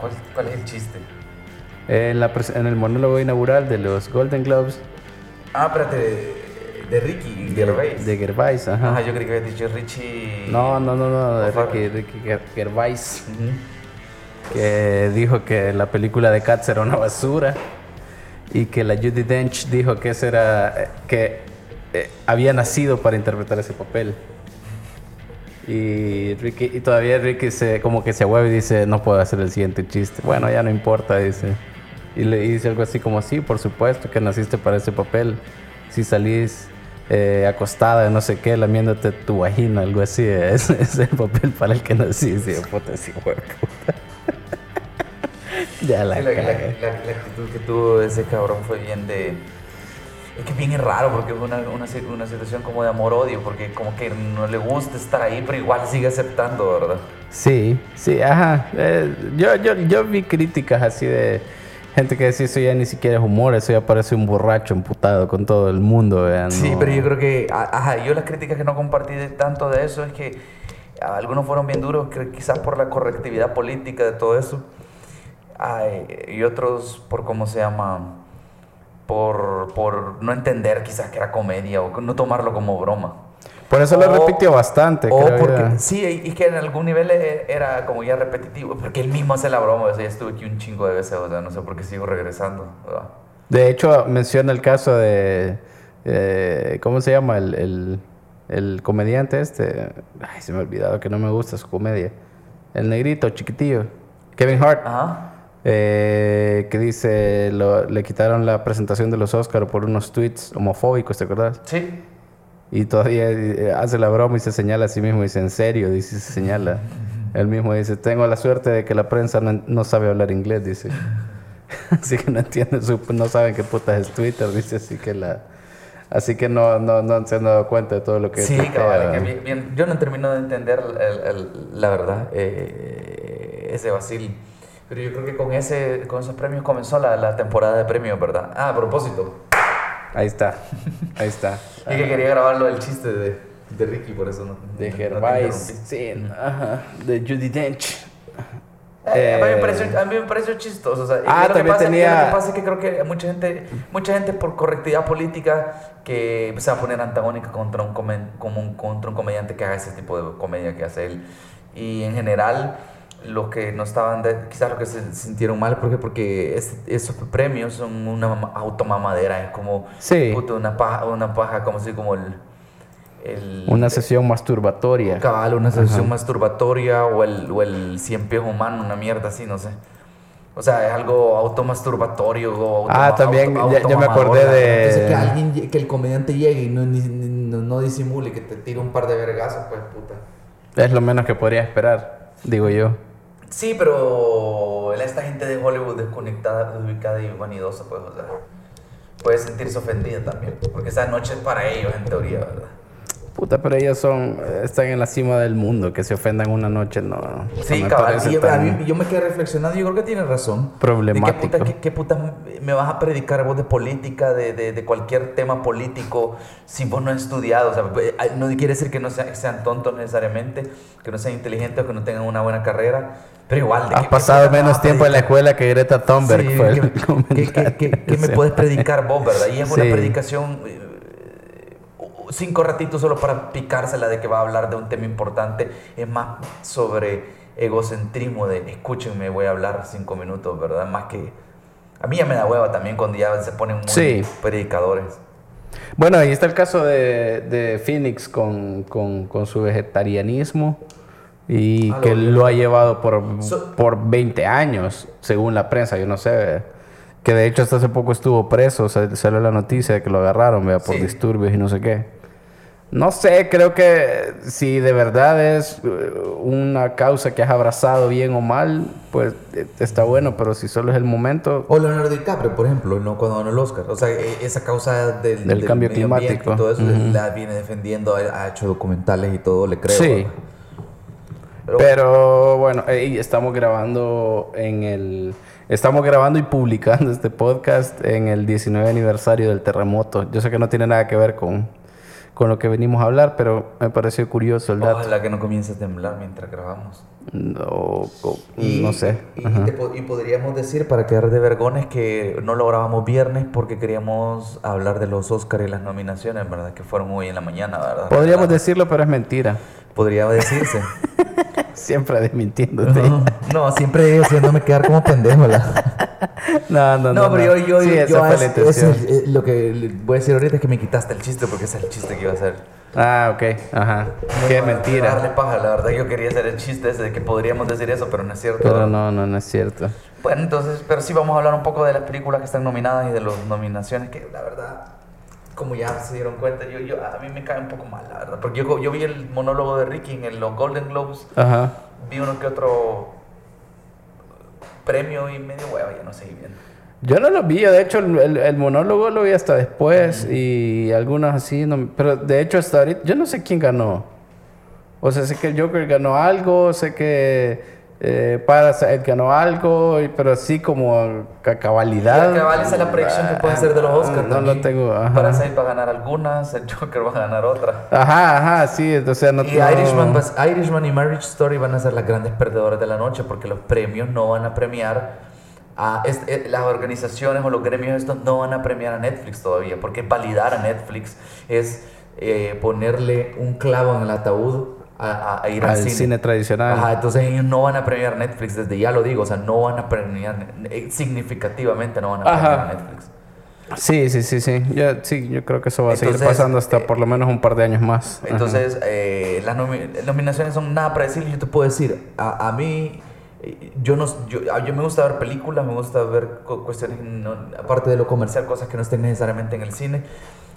¿Cuál, cuál es el chiste? En, la en el monólogo inaugural de los Golden Globes Ah, espérate, de, Ricky Gervais. de Gervais, ajá. Ajá, yo creí que había dicho Richie. No, no, no, no, de. Ricky, Ricky Ger- Gervais, Ujú. que dijo que la película de Cats era una basura y que la Judy Dench dijo que ese era, eh, que eh, había nacido para interpretar ese papel. Y Ricky, y todavía Ricky se, como que se hueve y dice, no puedo hacer el siguiente chiste. Bueno, ya no importa, dice. Y le dice algo así como, sí, por supuesto que naciste para ese papel. Si salís eh, acostada de no sé qué, lamiéndote tu vagina, algo así, es, es el papel para el que naciste. Y yo, puta, sí, huevo, puta. ya la, la, la- la actitud que tuvo ese cabrón fue bien de. Es que bien es raro porque es una, una, una situación como de amor-odio, porque como que no le gusta estar ahí, pero igual sigue aceptando, ¿verdad? Sí, sí, ajá. Eh, yo, yo, yo vi críticas así de gente que decía eso ya ni siquiera es humor, eso ya parece un borracho emputado con todo el mundo. vean, Sí, pero yo creo que, ajá, yo las críticas que no compartí de tanto de eso es que algunos fueron bien duros, quizás por la correctividad política de todo eso, Ay, y otros por cómo se llama, por, por no entender quizás que era comedia o no tomarlo como broma. Por eso lo O- repitió bastante, O creo porque, sí, y que en algún nivel e- era como ya repetitivo, porque él mismo hace la broma, o sea, ya estuve aquí un chingo de veces, o sea, no sé por qué sigo regresando, ¿verdad? De hecho, menciona el caso de... eh, ¿Cómo se llama? El, el, el comediante este. Ay, se me ha olvidado que no me gusta su comedia. El negrito, chiquitillo. Kevin Hart. Ajá. Eh, que dice, lo- le quitaron la presentación de los Oscars por unos tweets homofóbicos, ¿te acuerdas? Sí. Y todavía eh, hace la broma y se señala a sí mismo. Dice, ¿en serio? Dice, se señala. Él mismo dice, tengo la suerte de que la prensa no, no sabe hablar inglés, dice. así que no entienden, no saben qué putas es Twitter, dice, así que la... Así que no, no, no se han dado cuenta de todo lo que Sí, cabal, que bien, bien- yo no termino de entender el- el- la verdad, eh, ese vacil. Pero yo creo que con, ese, con esos premios comenzó la, la temporada de premios, ¿verdad? Ah, a propósito. Ahí está, ahí está. Y que quería grabarlo del chiste de, de Ricky, por eso no. De no Gervais, interrumpí. sí, ajá, de Judy Dench. Eh, a, mí me Eh, pareció, a mí me pareció chistoso. O sea, Ah, lo que pasa, tenía- Lo que pasa es que creo que mucha gente, mucha gente por correctividad política que se va a poner antagónica contra un, comen- como un- contra un comediante que haga ese tipo de comedia que hace él. Y en general, los que no estaban, de- quizás los que se sintieron mal, porque porque es- esos premios son una mama- automamadera, es como Sí. puta, una paja, una paja, como si como el... el Una sesión masturbatoria. Cabal, una sesión masturbatoria o el, o el cien pies humano, una mierda así, no sé. O sea, es algo automasturbatorio Ah, también, auto- ya- ya me acordé de-. Entonces, que alguien, que el comediante llegue y no, ni- ni- no, no disimule, que te tire un par de vergazos, pues puta. Es lo menos que podría esperar, digo yo. Sí, pero esta gente de Hollywood desconectada, desubicada y vanidosa, pues, o sea, puede sentirse ofendida también. Porque esa noche es para ellos, en teoría, ¿verdad? Puta, pero ellos son, están en la cima del mundo, que se ofendan una noche, no. Sí, parece Y yo, tan- yo me quedé reflexionando yo creo que tienes razón. Problemático. ¿De qué puta, qué- qué puta me vas a predicar vos de política, de, de- de cualquier tema político, si vos no has estudiado? O sea, eh, no quiere decir que no sea- que sean tontos necesariamente, que no sean inteligentes que no tengan una buena carrera, pero igual... ¿de Has pasado me menos tiempo en la escuela que Greta Thunberg Sí, fue el ¿qué- ¿qué, comentario qué- qué- qué me puedes predicar vos, verdad? Y es una Sí. predicación... eh, cinco ratitos solo para picársela de que va a hablar de un tema importante. Es más sobre egocentrismo de escúchenme, voy a hablar cinco minutos, ¿verdad? Más que... A mí ya me da hueva también cuando ya se ponen muy Sí. predicadores. Bueno, ahí está el caso de, de Phoenix con, con- con su vegetarianismo y Ah, lo que vi. lo ha llevado por, So- por 20 años, según la prensa, yo no sé. Que de hecho hasta hace poco estuvo preso, se- salió la noticia de que lo agarraron, vea, por Sí. disturbios y no sé qué. No sé, creo que si de verdad es eh, una causa que has abrazado bien o mal, pues eh, está bueno, pero si solo es el momento, O Leonardo DiCaprio, por ejemplo, ¿no? cuando ganó el Oscar. O sea, e- esa causa del, Del cambio medio ambiente climático. Y todo eso Ujú. la viene defendiendo, ha hecho documentales y todo, le creo. Sí. Pero- Pero bueno, ey, estamos grabando en el. Estamos grabando y publicando este podcast en el 19 aniversario del terremoto. Yo sé que no tiene nada que ver con, con lo que venimos a hablar, pero me pareció curioso el dato. Ojalá que no comience a temblar mientras grabamos. No, co- no sé. Y, te y podríamos decir, para quedar de vergones, que no lo grabamos viernes porque queríamos hablar de los Oscars y las nominaciones, ¿verdad? Que fueron hoy en la mañana, ¿verdad? Podríamos ¿Verdad? decirlo, pero es mentira. Podría decirse. Siempre desmintiéndote. no, siempre haciéndome quedar como pendejo. la- No, no, no. No, pero yo, yo, Sí, yo- esa yo fue es- la es el- eh, lo que voy a decir ahorita es que me quitaste el chiste porque ese es el chiste que iba a hacer. Ah, ok. Ajá. Qué No, Darle mentira. paja, la verdad yo quería hacer el chiste ese de que podríamos decir eso, pero no es cierto. Pero no, no, no es cierto. Bueno, entonces, pero sí vamos a hablar un poco de las películas que están nominadas y de las nominaciones que la verdad, como ya se dieron cuenta, yo, yo, a mí me cae un poco mal, la verdad. Porque yo, yo vi el monólogo de Ricky en los Golden Globes, Ajá. vi uno que otro premio y medio hueva, ya no sé bien. Yo no lo vi, yo de hecho el, el- el monólogo lo vi hasta después y algunos así, no- pero de hecho hasta ahorita, yo no sé quién ganó. O sea, sé que el Joker ganó algo, sé que eh, Parasite ganó algo, pero así como a cabalidad. Y cabal, esa es la predicción que puede ser de los Oscars. No lo tengo, ajá. Parasite va a ganar algunas, el Joker va a ganar otra. Ajá, ajá, sí, o sea, no Y no- Irishman, pues, Irishman y Marriage Story van a ser las grandes perdedoras de la noche porque los premios no van a premiar a est- eh, las organizaciones o los gremios estos no van a premiar a Netflix todavía porque validar a Netflix es eh, ponerle un clavo en el ataúd a, a- ir al, al cine. cine, tradicional. Ajá, entonces ellos no van a premiar Netflix, desde ya lo digo, o sea, no van a premiar, eh, significativamente no van a premiar Ajá. a Netflix. Sí, sí, sí, sí. Yo, sí, yo creo que eso va a seguir Entonces, pasando hasta eh, por lo menos un par de años más. Entonces, eh, las nomi- nominaciones son nada predecibles. Yo te puedo decir, a, a mí, yo, no, yo, a- yo me gusta ver películas, me gusta ver cu- cuestiones, no- aparte de lo comercial, cosas que no estén necesariamente en el cine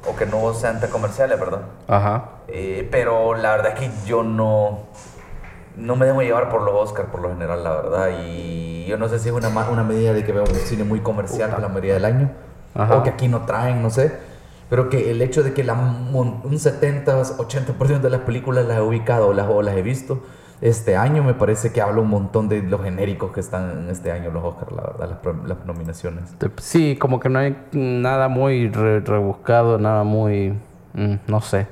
o que no sean tan comerciales, ¿verdad? Ajá. Eh, pero la verdad es que yo no, no me dejo llevar por los Oscars por lo general, la verdad. Y yo no sé si es una, una medida de que veo un cine muy comercial la mayoría del año. Ajá. O que aquí no traen, no sé. Pero que el hecho de que la, un 70, 80% de las películas las he ubicado o las, o las he visto este año, me parece que habla un montón de los genéricos que están en este año los Oscars, la verdad, las, las nominaciones. Sí, como que no hay nada muy re- rebuscado, nada muy... mm, no sé.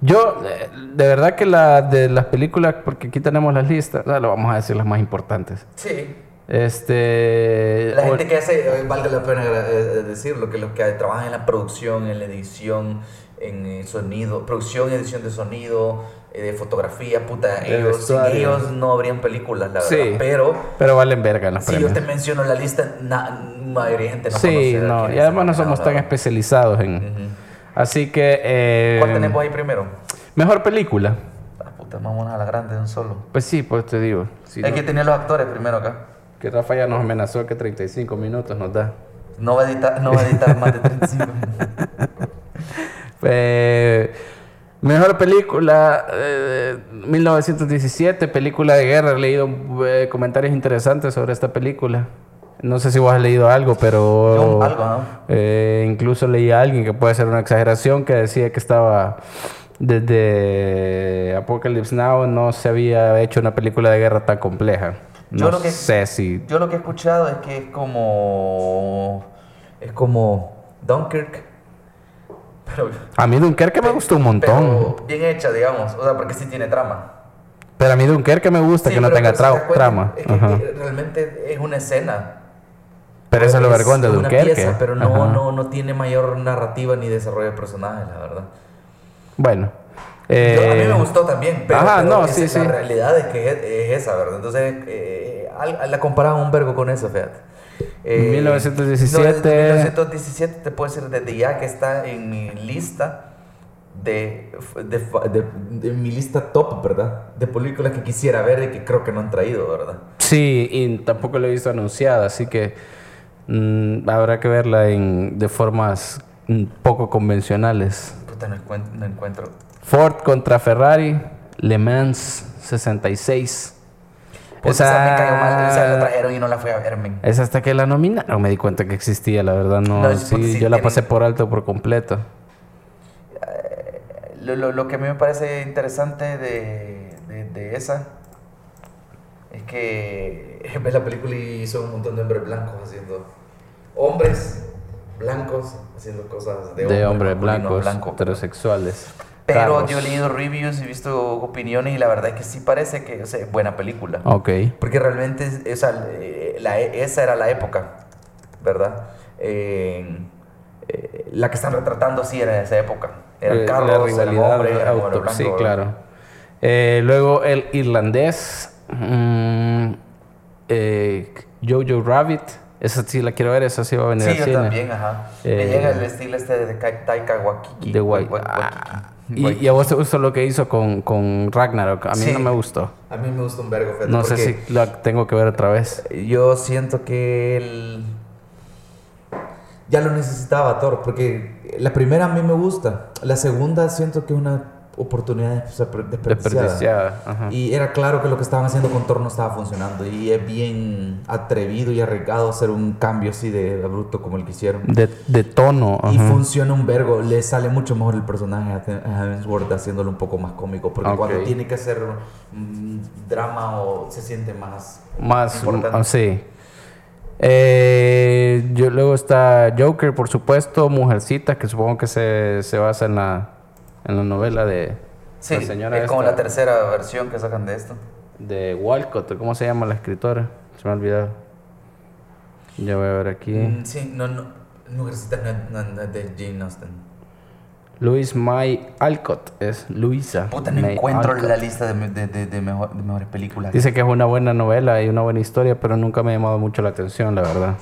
Yo, eh, de verdad que la de las películas, porque aquí tenemos las listas, ah, lo vamos a decir las más importantes. Sí. Este... La o- gente que hace, eh, valga la pena eh, decirlo, que los que trabajan en la producción, en la edición, en sonido, producción y edición de sonido, de fotografía, puta, ellos, sin ellos no habrían películas, la Sí. verdad. Pero Pero valen verga las si yo te menciono la lista, na, mayoría de gente no Sí, no, y además no somos tan especializados en... Así que... eh, ¿Cuál tenemos ahí primero? Mejor película. Ah, puta, vamos a la grande de un solo. Pues sí, pues te digo. Si Hay no- que tener los actores primero acá. que Rafa ya nos amenazó que 35 minutos nos da. No va a editar, no va a editar más de 35 minutos. Eh, mejor película, eh, 1917, película de guerra. He leído eh, comentarios interesantes sobre esta película. No sé si vos has leído algo, pero Yo algo, ¿no? eh, incluso leí a alguien que puede ser una exageración que decía que estaba desde Apocalypse Now no se había hecho una película de guerra tan compleja. Yo No lo que- sé si Yo lo que he escuchado es que es como. Es como Dunkirk. Pero. a mí Dunkerque me gustó un montón. Pero bien hecha, digamos. O sea, porque sí tiene trama. Pero a mí Dunkerque me gusta Sí, que no tenga si te cuenta, trama. Es que Ajá. realmente es una escena. Pero eso es lo vergón de Dunkerque. pieza, pero no, Ajá. no, no tiene mayor narrativa ni desarrollo de personajes, la verdad. Bueno. Yo- a mí eh, me gustó también, pero, ajá, pero no, es- sí, la sí. realidad es que es, es esa, ¿verdad? Entonces, eh, la comparaban un vergo con eso, fíjate. Eh, 1917. no, desde 1917 te puedo decir desde ya que está en mi lista de, de, de- de mi lista top, ¿verdad? De películas que quisiera ver y que creo que no han traído, ¿verdad? Sí, y tampoco lo he visto anunciada, así que mm, habrá que verla en, de formas mm, poco convencionales. Puta, no encuentro. No encuentro. Ford contra Ferrari, Le Mans 66. Puta, esa me cayó mal, esa la trajeron y no la fui a ver, men. Es hasta que la nominaron, me di cuenta que existía, la verdad no, No, sí, yo la pasé por alto por completo. Lo, lo- lo que a mí me parece interesante de, de, de esa es que ves la película y son un montón de hombres blancos haciendo hombres blancos haciendo cosas de, De hombres blancos, blanco. heterosexuales. Pero yo he leído reviews y visto opiniones y la verdad es que sí parece que es buena película. Ok. Porque realmente esa, eh, la, esa era la época, ¿verdad? Eh, eh, la que están retratando sí era de esa época. Eran Eh, carros, la eran rivalidad hombres, eran auto- hombres blancos, Sí, claro. Eh, luego el irlandés. mm, Jojo Rabbit. Esa sí la quiero ver, esa sí va a venir Sí, al yo cine. también, ajá. Me llega el estilo este de Ka- Taika Waikiki. De Wai- Wa- Wa- Ah, Y, y a vos te gustó lo que hizo con, con Ragnarok. A mí Sí. no me gustó. A mí me gusta un vergo, fíjate, No sé si la tengo que ver otra vez. Yo siento que él ya lo necesitaba Thor, porque la primera a mí me gusta, la segunda siento que es una oportunidad desperdiciada. Desperdiciada. Ajá. Y era claro que lo que estaban haciendo con Thor no estaba funcionando. Y es bien atrevido y arriesgado hacer un cambio así de bruto como el que hicieron. De, de tono. Y funciona un vergo. Le sale mucho mejor el personaje a Hem- a Hemsworth haciéndolo un poco más cómico. Porque cuando tiene que hacer mm, drama o se siente más... Más, importante. ah, sí. Eh, yo, luego está Joker, por supuesto, Mujercita, que supongo que se, se basa en la, en la novela de Sí, la señora es como esta, la tercera versión que sacan de esto. de Walcott, ¿cómo se llama la escritora? Se me ha olvidado. Ya voy a ver aquí. Mm, sí, no, no. No, de Jane Austen. Louise May Alcott es Luisa. Puta, no May encuentro Alcott. la lista de, de, de, de mejor- de mejores películas. Dice que es una buena novela y una buena historia, pero nunca me ha llamado mucho la atención, la verdad.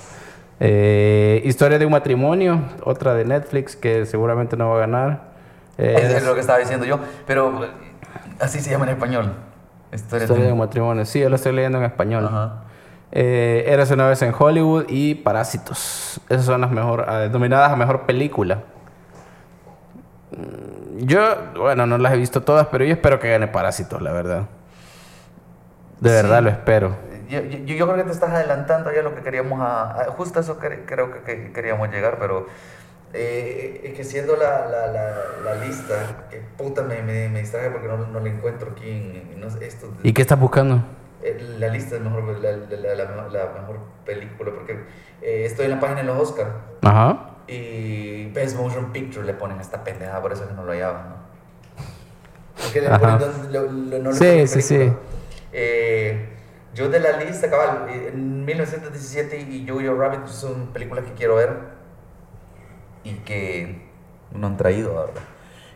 Eh, historia de un matrimonio, otra de Netflix que seguramente no va a ganar. Eh, Es, lo que estaba diciendo yo, pero así se llama en español. Historia historia de un matrimonio. Sí, yo lo estoy leyendo en español. Ajá. Eh, Eras una vez en Hollywood y Parásitos. Esas son las mejor, eh, nominadas a mejor película. Mm, Yo, bueno, no las he visto todas, pero yo espero que gane Parásitos, la verdad. De Sí. verdad lo espero. Yo, yo, yo creo que te estás adelantando ya lo que queríamos a, a- justo a eso cre- creo que, que queríamos llegar, pero eh, es que siendo la, la, la, la lista, que puta me, me, me distraje porque no, no la encuentro aquí en, en- no esto, ¿Y qué estás buscando? eh, la lista de mejor, la, la, la, la mejor- la mejor película, porque eh, estoy en la página de los Oscar Ajá. y Best Motion Picture le ponen esta pendejada, por eso es que no lo hallaban, ¿no? Porque le Ajá. ponen donde- lo- lo- no le Sí, sí, sí. Eh, yo de la lista, cabal, en 1917 y Jojo Rabbit son películas que quiero ver y que no han traído, la verdad.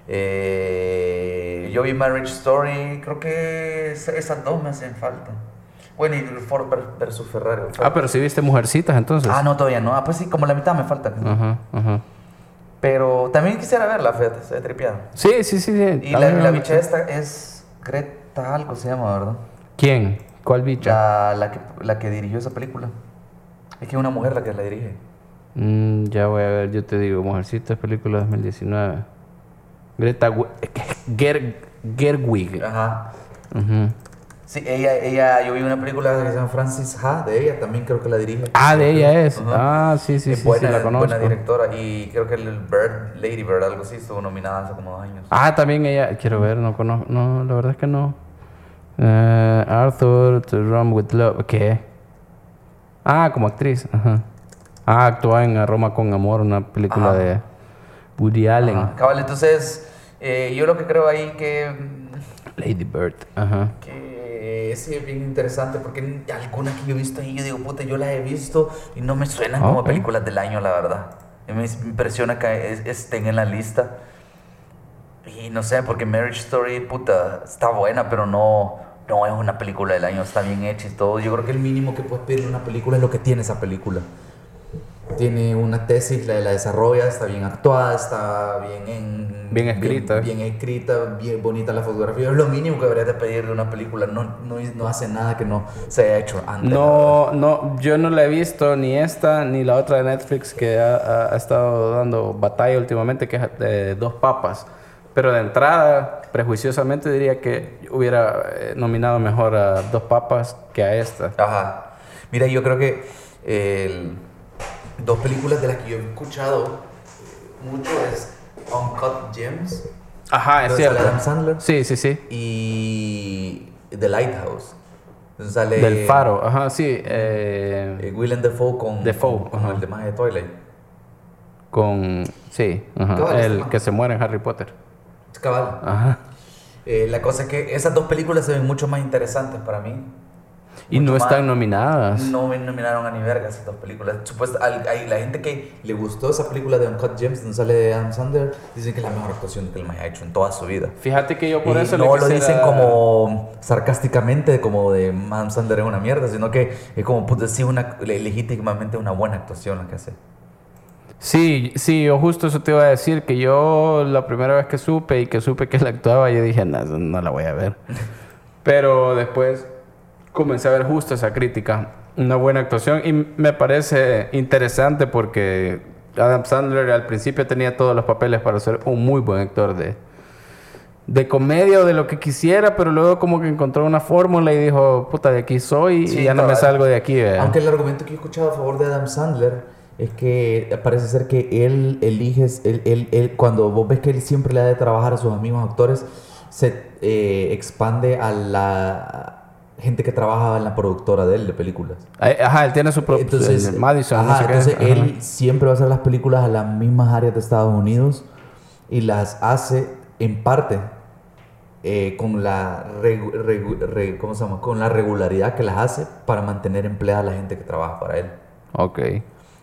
Eh, yo vi Marriage Story, creo que es- esas dos me hacen falta. Bueno, y Ford ver- versus Ferrari. Ah, pero si viste Mujercitas entonces. Ah, no, todavía no. Ah, pues sí, como la mitad me falta. Ajá, ajá. Pero también quisiera verla, fíjate, se tripiada. Sí, sí, sí. sí. Y la, la bicha esta es Greta algo se llama, ¿verdad? ¿Quién? ¿Cuál bicha? La, la, que, la que dirigió esa película. Es que es una mujer la que la dirige. Mm, ya voy a ver, yo te digo, Mujercitas, película 2019. Greta Ger Gerwig. Ajá. Sí, ella, ella, yo vi una película que se llama Francis Ha, de ella también creo que la dirige. Ah, de ella es. Ah, sí, sí, sí, buena, sí, la conozco. buena directora y creo que el Bird, Lady Bird, algo así, estuvo nominada hace como dos años. Ah, también ella, quiero ver, no conozco, no, la verdad es que no. Eh, Arthur, To Run With Love, ¿qué? Ah, como actriz, ajá. Ah, actúa en Roma con Amor, una película Ajá. de Woody Allen. Ajá. Cabal, entonces, eh, yo lo que creo ahí que, Lady Bird, ajá. que es bien interesante porque algunas que yo he visto ahí, yo digo, puta, yo las he visto y no me suenan como películas del año, la verdad. Y me impresiona que es- estén en la lista. Y no sé, porque Marriage Story, puta, está buena, pero no, no es una película del año, está bien hecha y todo. Yo creo que el mínimo que puedes pedir en una película es lo que tiene esa película. Tiene una tesis, la, la desarrolla, está bien actuada, está bien, en- Bien escrita. Bien, bien escrita, bien bonita la fotografía. Es lo mínimo que deberías de pedir de una película. No, no, no hace nada que no se haya hecho antes. No, no, yo no la he visto ni esta ni la otra de Netflix que ha, ha- ha estado dando batalla últimamente, que es de Dos Papas. Pero de entrada, prejuiciosamente diría que hubiera eh, nominado mejor a Dos Papas que a esta. Ajá. Mira, yo creo que el- dos películas de las que yo he escuchado eh, mucho es Uncut Gems Ajá, es cierto. Adam Sandler. Sí, sí, sí. y The Lighthouse. Sale Del Faro, ajá, sí. eh, eh, Willem Dafoe con, Dafoe, con, con el de más de Twilight. Con. Sí, ajá, el que se muere en Harry Potter. Cabal. Ajá. Eh, la cosa es que esas dos películas se ven mucho más interesantes para mí. Y no están nominadas. No me nominaron a ni verga esas dos películas. Supuesta, al- hay la gente que le gustó esa película de Uncut Gems, donde sale Adam Sandler, dicen que es la mejor actuación que él me ha hecho en toda su vida. Fíjate que yo por y eso no le lo quisiera- dicen como sarcásticamente, como de Adam Sandler es una mierda, sino que es como, puta, sí, una, le- legítimamente una buena actuación la que hace. Sí, sí, yo justo eso te iba a decir, que yo la primera vez que supe y que supe que él actuaba, yo dije, no, no la voy a ver. Pero después comencé a ver justo esa crítica, una buena actuación y me parece interesante porque Adam Sandler al principio tenía todos los papeles para ser un muy buen actor de, de comedia o de lo que quisiera, pero luego como que encontró una fórmula y dijo, puta, de aquí soy Sí, y ya no me salgo de aquí. ¿verdad? Aunque el argumento que he escuchado a favor de Adam Sandler es que parece ser que él elige, él, él, él- cuando vos ves que él siempre le da de trabajar a sus amigos actores, se eh, expande a la gente que trabaja en la productora de él de películas. Ajá, él tiene su propio Entonces, el Madison. no ajá, qué. entonces Ajá. él siempre va a hacer las películas a las mismas áreas de Estados Unidos y las hace en parte eh, con la regu- regu- re- ¿cómo se llama? con la regularidad que las hace para mantener empleada a la gente que trabaja para él. Ok.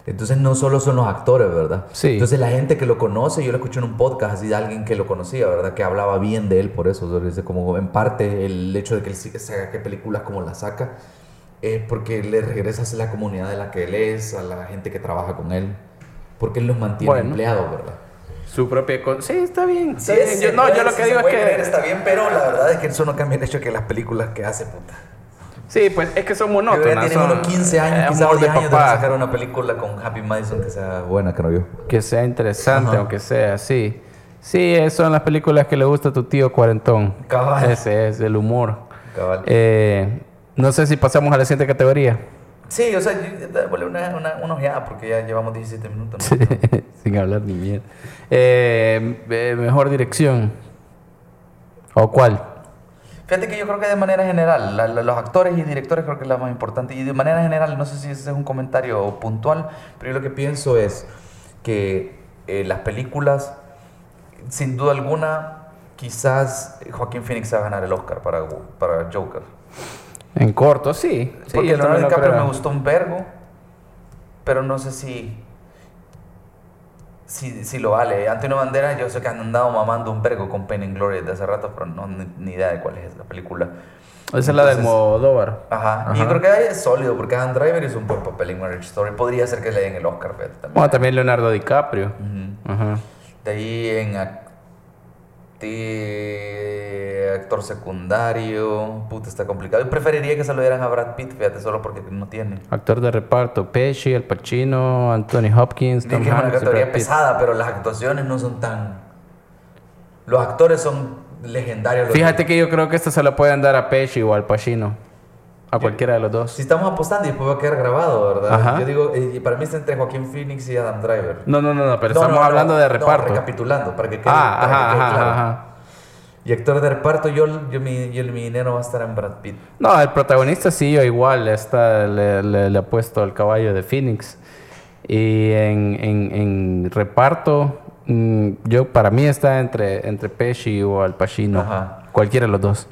Entonces no solo son los actores, ¿verdad? Sí. Entonces la gente que lo conoce, yo lo escuché en un podcast así de alguien que lo conocía, ¿verdad? Que hablaba bien de él por eso. o sea, como en parte el hecho de que él sí que saca qué películas como las saca es porque le regresa a la comunidad de la que él es, a la gente que trabaja con él. Porque él los mantiene Bueno. empleados, ¿verdad? Su propia... con- Sí, está bien. está Sí, bien. Yo- no, puede- yo lo que digo es que... creer, está bien, pero la verdad es que eso no cambia el hecho de que las películas que hace, puta. Sí, pues es que son monótonas. tienen son- unos 15 años, es quizás amor 10 de años de papá. sacar una película con Happy Madison que sea buena, creo yo. Que sea interesante, Ajá. aunque sea, sí. Sí, esas son las películas que le gusta a tu tío cuarentón. Cabal. Ese es el humor. Cabal. Eh, no sé si pasamos a la siguiente categoría. Sí, o sea, yo- una, una, una ojeada porque ya llevamos 17 minutos. ¿no? Sin hablar ni mierda. Eh, eh, mejor dirección. ¿O cuál? Fíjate que yo creo que de manera general, la- la- los actores y directores creo que es la más importante. Y de manera general, no sé si ese es un comentario puntual, pero yo lo que pienso es que eh, las películas, sin duda alguna, quizás Joaquín Phoenix va a ganar el Oscar para, para Joker. En corto, sí. sí Porque Leonardo DiCaprio me gustó un vergo, pero no sé si, si, si lo vale. Antonio Banderas, yo sé que han andado mamando un vergo con Pain and Glory desde hace rato, pero no ni, ni idea de cuál es la película. Esa es la de Entonces- Almodóvar. Ajá. Y yo creo que ahí es sólido, porque Adam Driver hizo un buen papel en Marriage Story. Podría ser que le den el Oscar, fíjate, también. Bueno, también Leonardo DiCaprio. Ajá. De ahí en acti- actor secundario, puta, está complicado. Yo preferiría que se lo dieran a Brad Pitt, fíjate, solo porque no tiene. Actor de reparto, Pesci, El Pacino, Anthony Hopkins, Tom que es una Hanks categoría pesada, pero las actuaciones no son tan... Los actores son legendarios. Fíjate que yo creo que esta se la pueden dar a Pesci o al Pacino. A cualquiera de los dos. Si estamos apostando y después va a quedar grabado, ¿verdad? Ajá. Yo digo, eh, para mí está entre Joaquín Phoenix y Adam Driver. No, no, no, no, pero No, estamos no, hablando de reparto. recapitulando, para que quede, ah, para que ajá, quede ajá, claro. ajá. Y actor de reparto, yo, yo, mi, yo, mi dinero va a estar en Brad Pitt. No, el protagonista sí, yo igual, está, le, le, le el caballo de Phoenix. Y en, en, en reparto, mm, yo para mí está entre, entre Pesci o Al Pacino. Ajá. Cualquiera de los dos.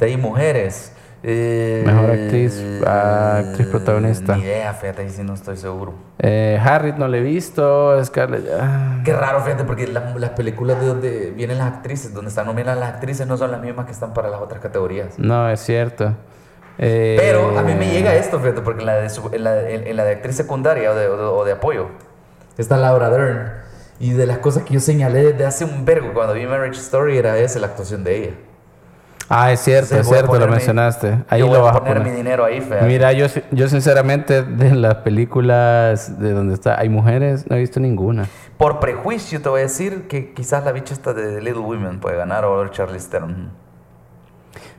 De ahí mujeres. Eh, Mejor actriz, ah, actriz protagonista. Ni idea, fíjate, ahí sí no estoy seguro. Eh, Harriet no le he visto, Scarlett... ah, Qué raro, fíjate, porque las, las películas de donde vienen las actrices, donde están nominadas las actrices, no son las mismas que están para las otras categorías. no, es cierto. Eh, Pero a mí me llega esto, fíjate, porque en la de, en la, en- en la de actriz secundaria o de, o de- o de apoyo está Laura Dern. Y de las cosas que yo señalé desde hace un vergo cuando vi Marriage Story era esa la actuación de ella. Ah, es cierto, es voy cierto, lo mencionaste. Ahí yo voy lo vas a poner poner. mi dinero ahí, fíjate. Mira, yo, yo sinceramente de las películas de donde está hay mujeres no he visto ninguna. Por prejuicio te voy a decir que quizás la bicha esta de Little Women puede ganar o Charlize Theron.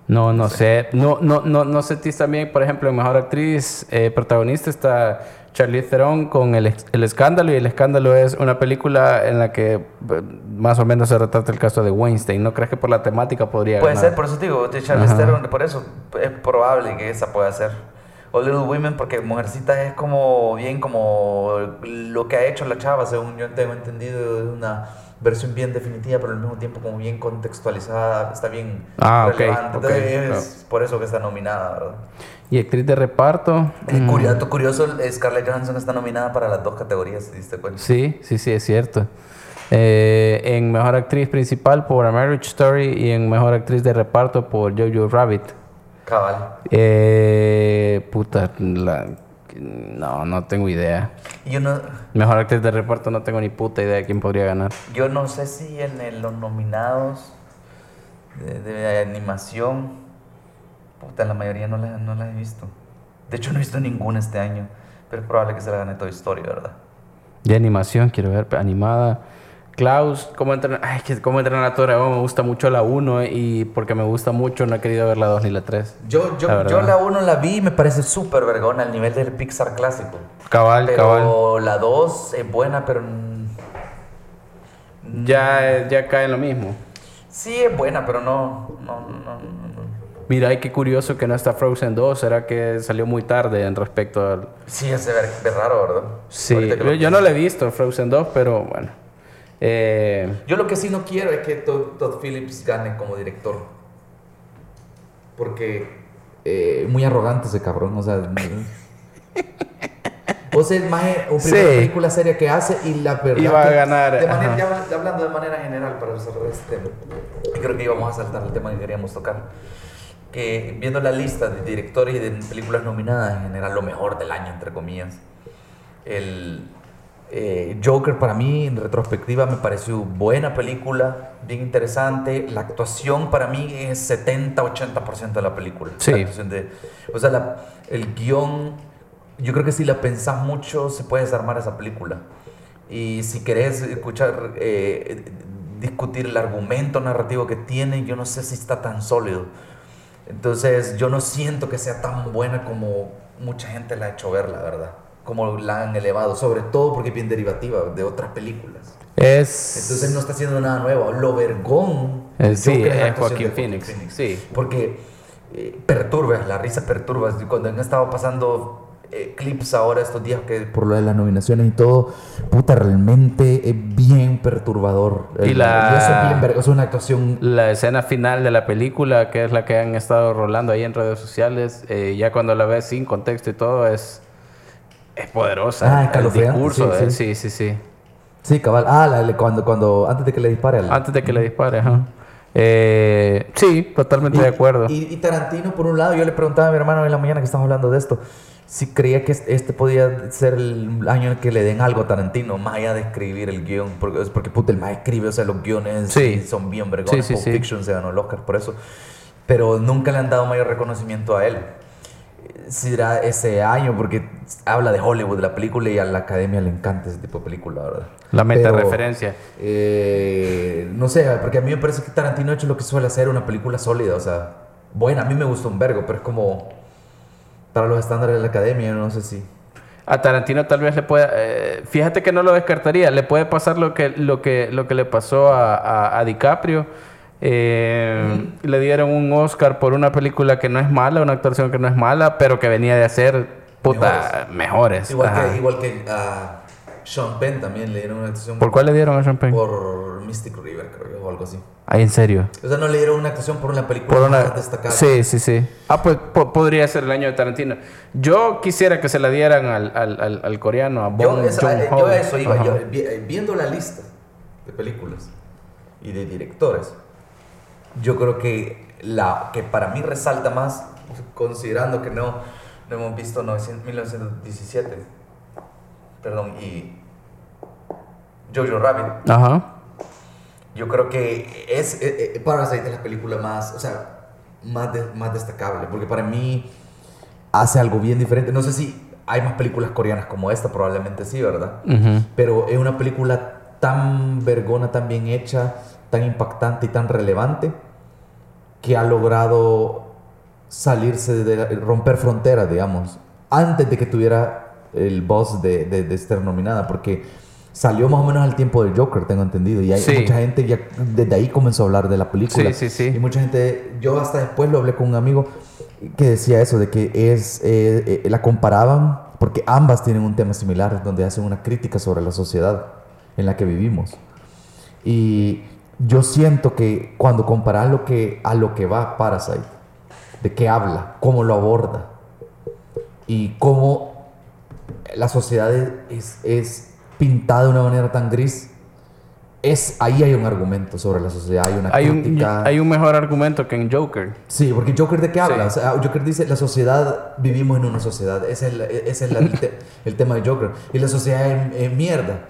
No, no sé. No, no, no, no sé ti también, por ejemplo, en mejor actriz eh, protagonista está Charlize Theron con el, el escándalo y el escándalo es una película en la que eh, más o menos se retrata el caso de Weinstein. ¿No crees que por la temática podría Puede ganar? ser, por eso digo, Ajá. Theron, por eso es probable que esa pueda ser. o Little Women porque Mujercita es como bien como lo que ha hecho la chava, según yo tengo entendido, es una versión bien definitiva, pero al mismo tiempo como bien contextualizada, está bien Ah, relevante. Entonces, es por eso que está nominada, ¿verdad? Y actriz de reparto. Mm, Curioso, curioso, Scarlett Johansson está nominada para las dos categorías, ¿te diste cuenta? Sí, sí, sí, es cierto. Eh, en mejor actriz principal por A Marriage Story y en mejor actriz de reparto por Jojo Rabbit. Cabal. Eh, puta, la- no, no tengo idea. Y yo no, Mejor actriz de reparto no tengo ni puta idea de quién podría ganar. yo no sé si en el- los nominados de, de animación, puta, la mayoría no la, no la he visto. De hecho, no he visto ninguna este año, pero es probable que se la gane Toy Story, ¿verdad? De animación, quiero ver, animada. Klaus, ¿cómo entrenar? Ay, que cómo entrenar a? Me gusta mucho la 1 y porque me gusta mucho no he querido ver la 2 ni la 3. Yo, yo, La yo la 1 la vi y me parece súper vergona al nivel del Pixar clásico. Cabal, pero cabal. la 2 es buena, pero... Ya, ya cae en lo mismo. Sí es buena, pero no... no, no, no. Mira, ay, qué curioso que no está Frozen 2. ¿Será que salió muy tarde en respecto al...? Sí, es raro, ¿verdad? Sí, yo, yo no la he visto, Frozen 2, pero bueno. Eh, Yo lo que sí no quiero es que Todd, Todd Phillips gane como director. Porque eh, muy arrogante ese cabrón, o sea... O sea, el maje, una Sí. película seria que hace y la verdad Iba a ganar, de manera- ya habla- hablando de manera general para cerrar este tema. Creo que íbamos a saltar el tema que queríamos tocar. Que viendo la lista de directores y de películas nominadas, en general lo mejor del año, entre comillas. El eh, Joker para mí, en retrospectiva, me pareció buena película, bien interesante. La actuación para mí es 70-80% de la película. Sí. La de- o sea, la- el guion, yo creo que si la pensás mucho, se puede desarmar esa película. Y si querés escuchar, eh, discutir el argumento narrativo que tiene, yo no sé si está tan sólido. Entonces, yo no siento que sea tan buena como mucha gente la ha hecho ver, la verdad. Como la han elevado, sobre todo porque es bien derivativa de otras películas. es... Entonces, no está haciendo nada nuevo. Lo vergón. Eh, yo sí, es actuación Joaquin de Phoenix, sí. Porque eh, perturba, la risa perturba. Cuando han estado pasando eh, clips ahora estos días que por lo de las nominaciones y todo, puta, realmente es bien perturbador. Y Eh, la- eso es es una actuación La escena final de la película, que es la que han estado rolando ahí en redes sociales, eh, ya cuando la ves sin contexto y todo, es, es poderosa. Ah, el escalofriante, discurso, sí, eh, sí. sí, sí, sí. Sí, cabal. Ah, la- la- cuando, cuando, antes de que le dispare al... Antes de que le dispare, ajá. Eh, sí, totalmente Y- de acuerdo. Y, y Tarantino, por un lado, yo le preguntaba a mi hermano en la mañana que estamos hablando de esto, si creía que este- este podía ser el año en el que le den algo a Tarantino, más allá de escribir el guion, porque, porque puta, el más escribe, o sea, los guiones Sí. son bien vergones. Sí, sí, Pulp. Fiction se ganó el Oscar por eso, pero nunca le han dado mayor reconocimiento a él. Si era ese año, porque habla de Hollywood, la película, y a la academia le encanta ese tipo de película, ¿verdad? La Pero- meta-referencia. eh, no sé, porque a mí me parece que Tarantino ha hecho lo que suele hacer, una película sólida, o sea, buena, a mí me gusta un vergo, pero es como para los estándares de la academia, no sé si. A Tarantino tal vez le pueda... eh, fíjate que no lo descartaría. Le puede pasar lo que, lo que, lo que le pasó a, a- a DiCaprio. Eh, Le dieron un Oscar por una película que no es mala, una actuación que no es mala, pero que venía de hacer puta mejores. Igual Ajá. que, igual que a Sean Penn también le dieron una actuación ¿Por cuál le dieron a Champagne? por Mystic River, creo o algo así. Ay, en serio. O sea, no le dieron una actuación por una película Por una... más destacada. Sí, sí, sí. Ah, pues po- podría ser el año de Tarantino. Yo quisiera que se la dieran al, al, al, al coreano, a Yo, Bong esa- eh, Joon-ho. yo a eso iba, yo, vi- eh, viendo la lista de películas y de directores, yo creo que la que para mí resalta más, considerando que no, no hemos visto 900 1917, perdón, y Jojo Rabbit, Ajá. yo creo que es eh, eh, Parasite es la película más, o sea, más, de- más destacable, porque para mí hace algo bien diferente. No sé si hay más películas coreanas como esta, probablemente sí, ¿verdad? Ujú. Pero es una película tan vergona, tan bien hecha, tan impactante y tan relevante que ha logrado salirse de romper fronteras, digamos, antes de que tuviera el boss de, de, nominada, porque salió más o menos al tiempo del Joker, tengo entendido. Y hay Sí. mucha gente ya desde ahí comenzó a hablar de la película. Sí, sí, sí. Y mucha gente, yo hasta después lo hablé con un amigo que decía eso, de que es, eh, eh, la comparaban, porque ambas tienen un tema similar, donde hacen una crítica sobre la sociedad en la que vivimos. Y yo siento que cuando comparas lo que, a lo que va Parasite, de qué habla, cómo lo aborda y cómo la sociedad es, es- pintada de una manera tan gris, es, ahí hay un argumento sobre la sociedad, hay una Hay un, crítica. hay un mejor argumento que en Joker. Sí, porque Joker de qué habla? Sí. O sea, Joker dice, la sociedad, vivimos en una sociedad. Ese es el, ese es la- el, te- el tema de Joker. Y la sociedad es, es mierda.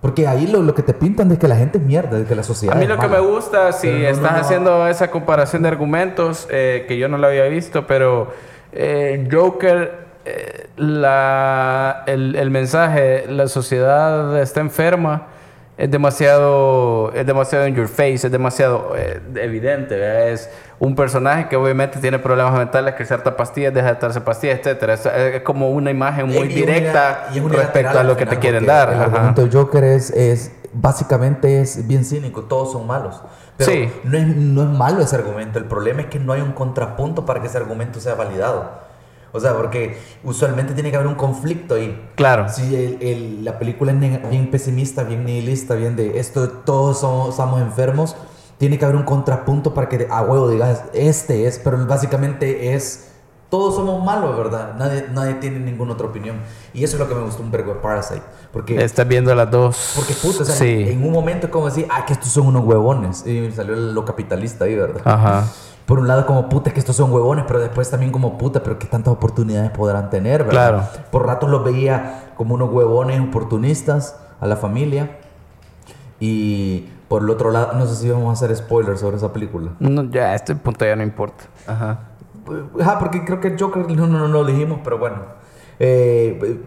Porque ahí lo, lo que te pintan es que la gente es mierda, de que la sociedad A mí es lo que me gusta, si no, estás no, no. haciendo esa comparación de argumentos, eh, que yo no lo había visto, pero eh, Joker, eh, la, el, el mensaje, la sociedad está enferma, es demasiado, es demasiado in your face, es demasiado eh, evidente. ¿verdad? Es un personaje que obviamente tiene problemas mentales, que cierta pastillas, deja de darse pastillas, etcétera. Es, es como una imagen muy Y- directa es respecto a lo que te final, quieren porque dar. El argumento de Joker es, es básicamente es bien cínico, todos son malos. Pero Sí. no, es, no es malo ese argumento, el problema es que no hay un contrapunto para que ese argumento sea validado. O sea, porque usualmente tiene que haber un conflicto ahí. Claro. Si el- el- la película es bien pesimista, bien nihilista, bien de esto, todos somos, estamos enfermos, tiene que haber un contrapunto para que a huevo digas, este es, pero básicamente es, todos somos malos, ¿verdad? Nadie, nadie tiene ninguna otra opinión. Y eso es lo que me gustó un vergo de Parasite. Porque, Estás viendo las dos. porque puta, o sea, sí. en un momento es como decir, ah, que estos son unos huevones. Y salió lo capitalista ahí, ¿verdad? Ajá. Por un lado como puta que estos son huevones, pero después también como puta, pero qué tantas oportunidades podrán tener, ¿verdad? Claro. Por ratos los veía como unos huevones oportunistas a la familia. Y por el otro lado, no sé si vamos a hacer spoilers sobre esa película. No, ya a este punto ya no importa. Ajá. Ajá, porque creo que Joker no, no, no lo dijimos, pero bueno. Eh,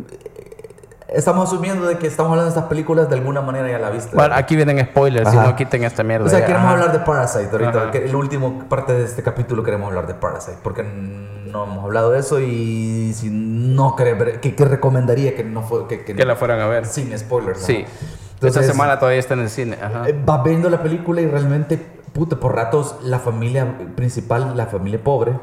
estamos asumiendo de que estamos hablando de estas películas de alguna manera ya la viste. Bueno, aquí vienen spoilers, si Ajá. no quiten esta mierda. O sea, ya. queremos Ajá. hablar de Parasite ahorita. Que el último parte de este capítulo queremos hablar de Parasite. Porque no hemos hablado de eso y si no querés ver, que, que recomendaría que no fue que, que, Que la fueran a ver. sin spoilers. ¿no? Sí. Entonces, Esta semana todavía está en el cine. Ajá. eh, vas viendo la película y realmente, puta, por ratos la familia principal, la familia pobre,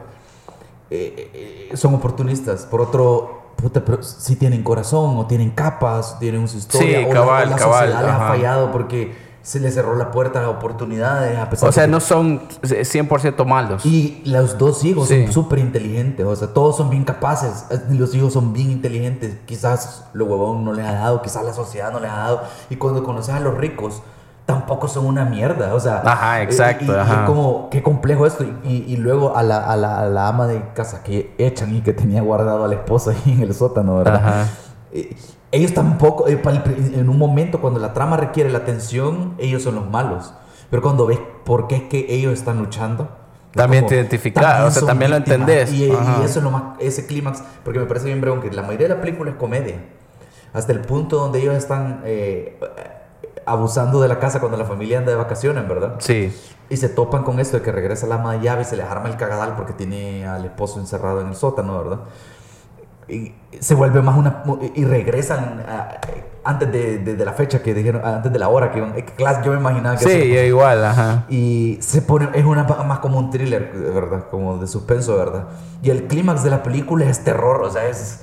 eh, eh, son oportunistas. Por otro, puta, pero sí tienen corazón o tienen capas, tienen su historia. Sí, o la- cabal, o la, cabal, sociedad les ha fallado porque se les cerró la puerta a oportunidades. A pesar O sea, que- no son 100% malos. y los dos hijos Sí. son súper inteligentes, o sea, todos son bien capaces, los hijos son bien inteligentes, quizás lo huevón no les ha dado, quizás la sociedad no les ha dado, y cuando conoces a los ricos, tampoco son una mierda, o sea... Ajá, eh, exacto, Y, y ajá. es como, qué complejo esto, y, luego a la, a, la, a la ama de casa que echan y que tenía guardado a la esposa ahí en el sótano, ¿verdad? Ajá. Eh, ellos tampoco, eh, en un momento cuando la trama requiere la atención, ellos son los malos. Pero cuando ves por qué es que ellos están luchando, También como, te identificas, o sea, también lo entendés. Y, eso es lo más, ese clímax, porque me parece bien breve, que la mayoría de la película es comedia. Hasta el punto donde ellos están eh, abusando de la casa cuando la familia anda de vacaciones, ¿verdad? Sí. Y se topan con esto de que regresa la ama de llave y se les arma el cagadal porque tiene al esposo encerrado en el sótano, ¿verdad? Y se vuelve más una... Y regresan a- antes de, de- de la fecha que dijeron, antes de la hora que iban... que clase, yo me imaginaba que... Sí, igual, ajá. y se pone, es una más como un thriller, ¿verdad? Como de suspenso, ¿verdad? Y el clímax de la película es terror, o sea, es...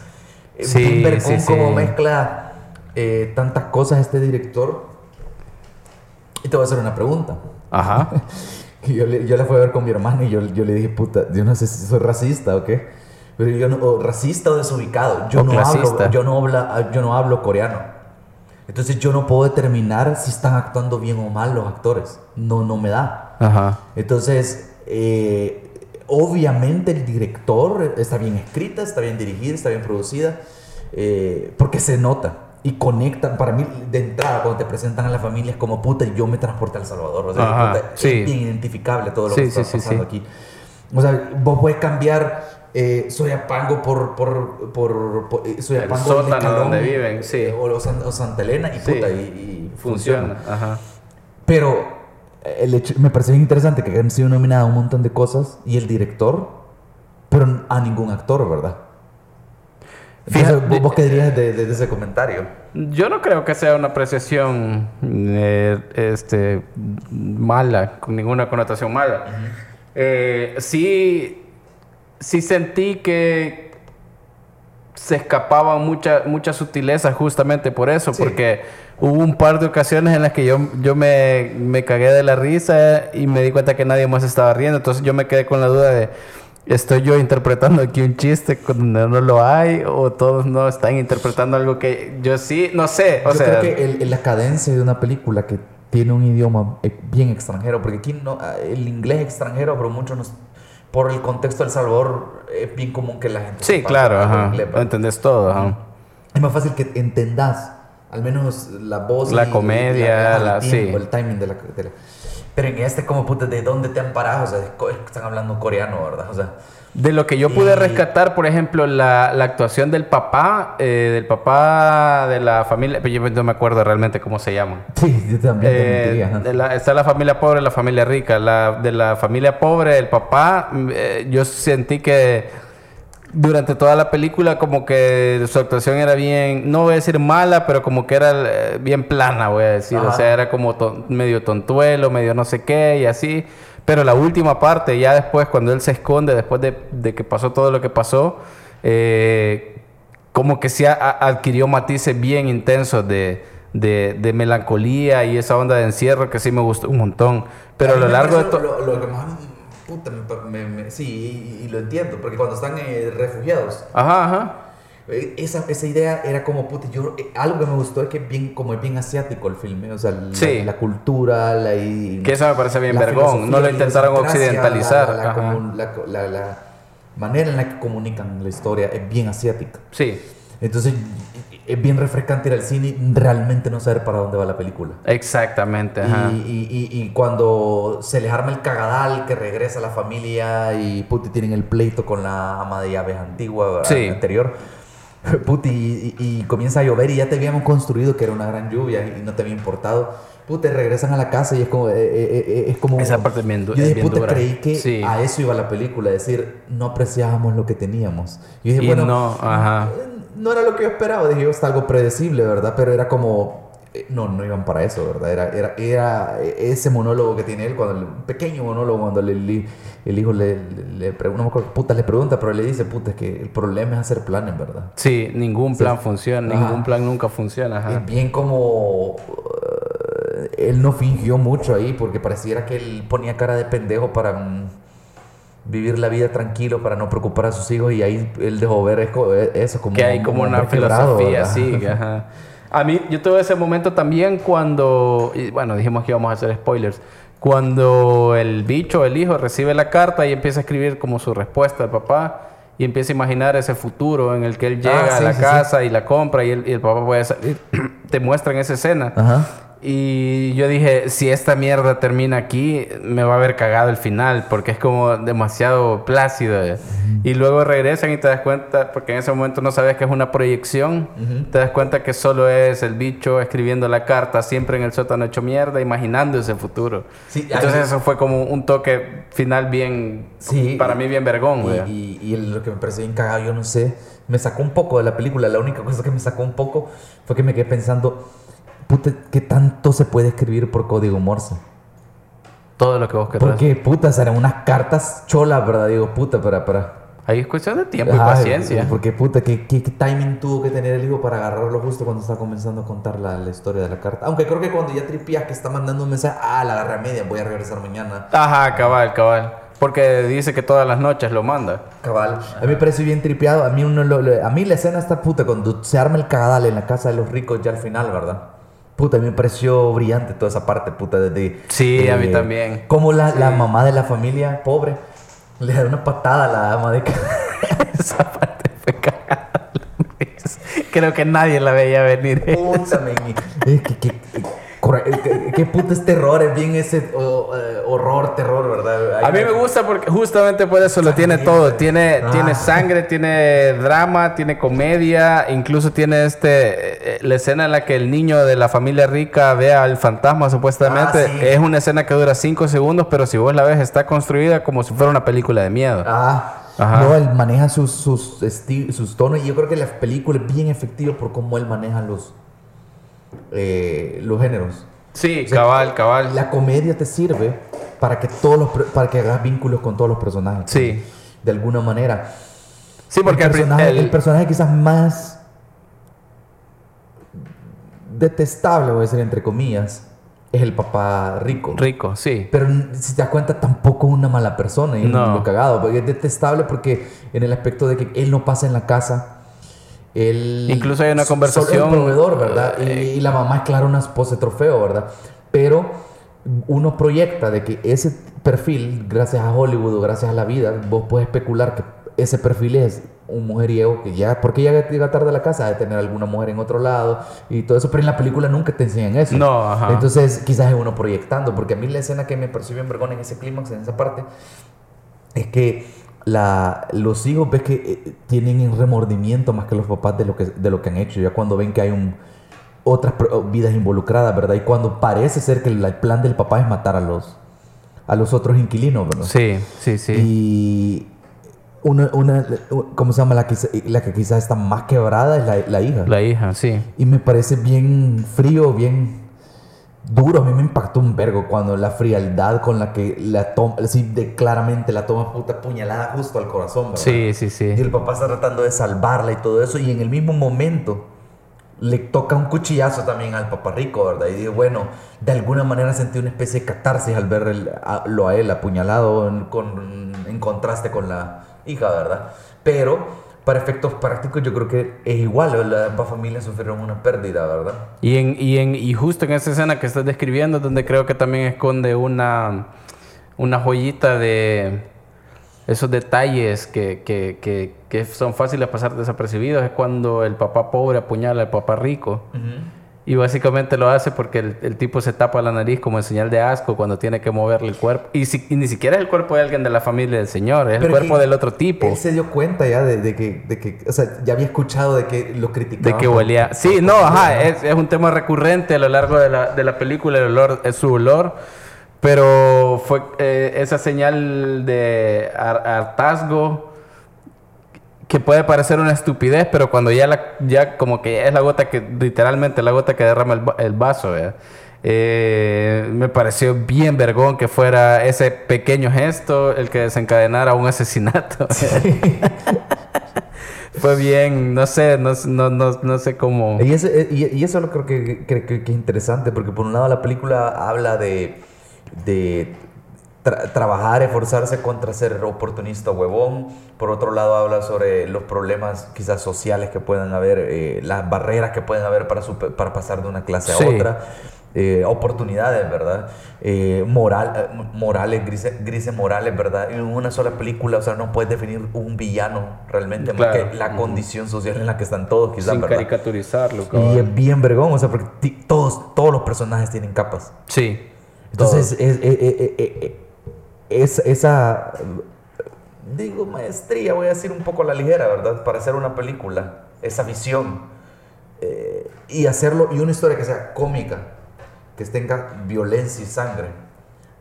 es Sí, vergón sí, como sí. mezcla eh, tantas cosas este director. Y te voy a hacer una pregunta. Ajá. Yo, le, yo la fui a ver con mi hermana y yo, yo le dije, puta, yo no sé si soy racista o qué. Pero yo no, o racista o desubicado. Yo O no, clasista. hablo, yo, no habla, yo no hablo coreano. Entonces yo no puedo determinar si están actuando bien o mal los actores. No, no me da. Ajá. Entonces, eh, obviamente el director está bien escrita, está bien dirigida, está bien producida, eh, porque se nota y conectan. Para mí, de entrada, cuando te presentan a la familia, es como puta, yo me transporté a El Salvador. O sea, Ajá, puta, sí. es bien identificable todo lo Sí, que está sí, pasando aquí. O sea, vos puedes cambiar. Eh, Soyapango por, por, por, por eh, Soyapango El sótano Escalón, donde viven, sí. eh, o, San- o Santa Elena y puta, y, y funciona. Funciona. Ajá. Pero el hecho- me parece bien interesante que han sido nominadas a un montón de cosas y el director, pero a ningún actor, ¿verdad? Entonces, Fíjate- ¿vos, qué dirías de, de- de ese comentario? Yo no creo que sea una apreciación eh, este, mala, con ninguna connotación mala. Eh, sí, sí sentí que se escapaban muchas muchas sutilezas justamente por eso, Sí. porque hubo un par de ocasiones en las que yo, yo me, me cagué de la risa y me di cuenta que nadie más estaba riendo, entonces yo me quedé con la duda de... ¿Estoy yo interpretando aquí un chiste cuando no lo hay? ¿O todos no están interpretando algo que yo sí? No sé. O Yo sea, creo que el- la cadencia de una película que tiene un idioma eh, bien extranjero, porque aquí no, ah, el inglés extranjero, pero muchos nos, por el contexto del Salvador es bien común que la gente sí, claro, ajá. Entendés todo, ajá. Es más fácil que entendas, al menos la voz, La y- comedia, el la- sí. el timing de la, de la- Pero en este, como puta, ¿de dónde te han parado? O sea, están hablando coreano, ¿verdad? O sea, De lo que yo pude Y- rescatar, por ejemplo, la, la actuación del papá, eh, del papá de la familia, pero yo no me acuerdo realmente cómo se llaman. sí, yo también Eh, de la- está la familia pobre y la familia rica. La, de la familia pobre, el papá, mm, eh, yo sentí que durante toda la película como que su actuación era bien, no voy a decir mala, pero como que era eh, bien plana, voy a decir. O sea, era como ton- medio tontuelo, medio no sé qué y así. Pero la última parte, ya después, cuando él se esconde, después de, de que pasó todo lo que pasó, eh, como que se a- adquirió matices bien intensos de, de, de melancolía y esa onda de encierro que sí me gustó un montón. Pero a lo largo de todo... Lo, lo que más. Puta, me, me- sí, y, y lo entiendo, porque cuando están eh, refugiados, Ajá, ajá. eh, esa, esa idea era como, puta, yo, eh, algo que me gustó es que es bien, como es bien asiático el filme, o sea, la, Sí. la cultura, la. y- Que eso me parece bien la vergón. No lo la intentaron occidentalizar. La, la, la- la- la manera en la que comunican la historia es bien asiática. Sí, Entonces, es bien refrescante ir al cine y realmente no saber para dónde va la película. exactamente. Ajá. Y, y- y- y cuando se les arma el cagadal, que regresa la familia y puti tienen el pleito con la ama de llaves antigua. Sí. anterior. Puti, y, comienza a llover y ya te habíamos construido que era una gran lluvia y no te había importado. Puta, regresan a la casa y es como... eh, eh, eh, es como Esa parte es bien Yo es dije, bien puta, dura. creí que Sí. a eso iba la película, decir, no apreciábamos lo que teníamos. Y dije, bueno, no, ajá. eh, no era lo que yo esperaba, dije está algo predecible, ¿verdad? Pero era como, eh, no, no iban para eso, ¿verdad? Era, era, era ese monólogo que tiene él, cuando, el- un pequeño monólogo cuando le- le- el hijo le, le, le pregunta, no me acuerdo puta le pregunta, pero le dice, puta, es que el problema es hacer planes, ¿verdad? Sí, ningún plan funciona, Ajá. ningún plan nunca funciona. Ajá. Es bien como... eh, él no fingió mucho ahí porque pareciera que él ponía cara de pendejo para mm, vivir la vida tranquilo, para no preocupar a sus hijos y ahí él dejó ver eso, eso como, que hay como un una filosofía así. ajá. A mí, yo tuve ese momento también cuando, y bueno, dijimos que íbamos a hacer spoilers, cuando el bicho, el hijo, recibe la carta y empieza a escribir como su respuesta al papá y empieza a imaginar ese futuro en el que él llega Ah, a sí, la sí, sí. casa y la compra y el, y el papá puede salir. Te muestran esa escena. Ajá. Y yo dije, si esta mierda termina aquí, me va a haber cagado el final, porque es como demasiado plácido. eh. Y luego regresan y te das cuenta, porque en ese momento no sabes que es una proyección, te das cuenta que solo es el bicho escribiendo la carta, siempre en el sótano hecho mierda, imaginando ese futuro. Sí, Entonces eso fue como un toque final bien, Sí, para mí bien vergón. Y, y, y lo que me pareció bien cagado, yo no sé, me sacó un poco de la película. La única cosa que me sacó un poco fue que me quedé pensando, puta, ¿qué tanto se puede escribir por código Morse? Todo lo que vos querrás. Porque, puta, serán unas cartas cholas, ¿verdad? Digo, puta, para, para... Ahí es cuestión de tiempo y Ay, paciencia. Porque, puta, ¿qué, qué, qué timing tuvo que tener el hijo para agarrarlo justo cuando está comenzando a contar la, la historia de la carta? Aunque creo que cuando ya tripías que está mandando un mensaje, ah, la agarré media, voy a regresar mañana. Ajá, cabal, cabal. Porque dice que todas las noches lo manda. Cabal. A mí me pareció bien tripeado. A mí, uno lo- lo- a mí la escena está puta cuando se arma el cagadal en la casa de los ricos ya al final, ¿verdad? Puta, a mí me pareció brillante toda esa parte, puta, desde... Sí, a mí también. Como la, la mamá de la familia pobre le da una patada a la ama de. Esa parte fue cagada. Creo que nadie la veía venir. Puta, y- eh, que- que- eh, que- Qué puta es terror, es bien ese o- eh, horror, terror, ¿verdad? A mí me gusta porque justamente por eso lo tiene todo. Tiene, Ah. tiene sangre, tiene drama, tiene comedia, incluso tiene este eh, la escena en la que el niño de la familia rica ve al fantasma supuestamente. Ah, sí. Es una escena que dura 5 segundos, pero si vos la ves está construida como si fuera una película de miedo. Ah, Ajá. no, él maneja sus, sus, sus tonos y yo creo que la película es bien efectiva por cómo él maneja los, eh, los géneros. Sí, O sea, cabal, cabal. La comedia te sirve para que todos los, para que hagas vínculos con todos los personajes. Sí. De alguna manera. Sí, porque el personaje, el- el personaje quizás más detestable, voy a decir entre comillas, es el papá rico. rico, sí. Pero si te das cuenta, tampoco es una mala persona. Y es No. lo cagado. Porque es detestable porque en el aspecto de que él no pasa en la casa. Él Incluso hay una conversación, el proveedor, ¿verdad? Y, eh, y la mamá claro, una esposa de trofeo, ¿verdad? Pero uno proyecta de que ese perfil, gracias a Hollywood o gracias a la vida, vos puedes especular que ese perfil es un mujeriego que ya, porque ya llega tarde a la casa, de tener alguna mujer en otro lado y todo eso, pero en la película nunca te enseñan eso. No, ajá. Entonces, quizás es uno proyectando, porque a mí la escena que me percibió en Vergón en ese clímax, en esa parte, es que la, los hijos ves que eh, tienen remordimiento más que los papás de lo que, de lo que han hecho, ya cuando ven que hay un, otras vidas involucradas, ¿verdad? Y cuando parece ser que el, el plan del papá es matar a los, a los otros inquilinos, ¿verdad? Sí, sí, sí. Y una, una, ¿cómo se llama? La que, la que quizás está más quebrada es la, la hija. La hija, sí. Y me parece bien frío, bien duro. A mí me impactó un vergo cuando la frialdad con la que la toma, así de claramente la toma puta puñalada justo al corazón, ¿verdad? Sí, sí, sí. Y el papá está tratando de salvarla y todo eso. Y en el mismo momento le toca un cuchillazo también al papá rico, ¿verdad? Y digo, bueno, de alguna manera sentí una especie de catarsis al verlo a, lo a él apuñalado en, con, en contraste con la hija, ¿verdad? Pero para efectos prácticos yo creo que es igual, las ambas familias sufrieron una pérdida, ¿verdad? Y, en, y, en, y justo en esa escena que estás describiendo, donde creo que también esconde una, una joyita de esos detalles que, que, que, que son fáciles de pasar desapercibidos, es cuando el papá pobre apuñala al papá rico. Y básicamente lo hace porque el, el tipo se tapa la nariz como en señal de asco cuando tiene que moverle el cuerpo. Y, si- y ni siquiera es el cuerpo de alguien de la familia del señor, es el cuerpo del otro tipo. Él se dio cuenta ya de, de que, de que, o sea, ya había escuchado de que lo criticaban. De que olía. Sí, no, ajá, es, es un tema recurrente a lo largo de la, de la película, el olor es su olor. Pero fue eh, esa señal de har- hartazgo que puede parecer una estupidez, pero cuando ya, la, ya como que es la gota que, literalmente la gota que derrama el, el vaso, ¿verdad? Eh, me pareció bien vergón que fuera ese pequeño gesto el que desencadenara un asesinato. Fue bien, no sé, no, no, no, no sé cómo... Y, ese- y, y eso lo creo que, que, que- que es interesante, porque por un lado la película habla de, de tra- trabajar, esforzarse contra ser oportunista huevón, por otro lado habla sobre los problemas quizás sociales que puedan haber, eh, las barreras que pueden haber para, para pasar de una clase a Sí. otra. eh, oportunidades, ¿verdad? Eh, moral, eh, morales, grises, grises morales, ¿verdad? En una sola película, o sea, no puedes definir un villano realmente, más que la condición social en la que están todos, quizás, Sin ¿verdad? caricaturizarlo, Y cabrón. es bien vergón, o sea, porque todos, todos los personajes tienen capas. Sí. Entonces, es, es- es- es- es- esa, digo, maestría, voy a decir un poco la ligera, ¿verdad? Para hacer una película, esa visión, eh, y hacerlo, y una historia que sea cómica, que tenga violencia y sangre,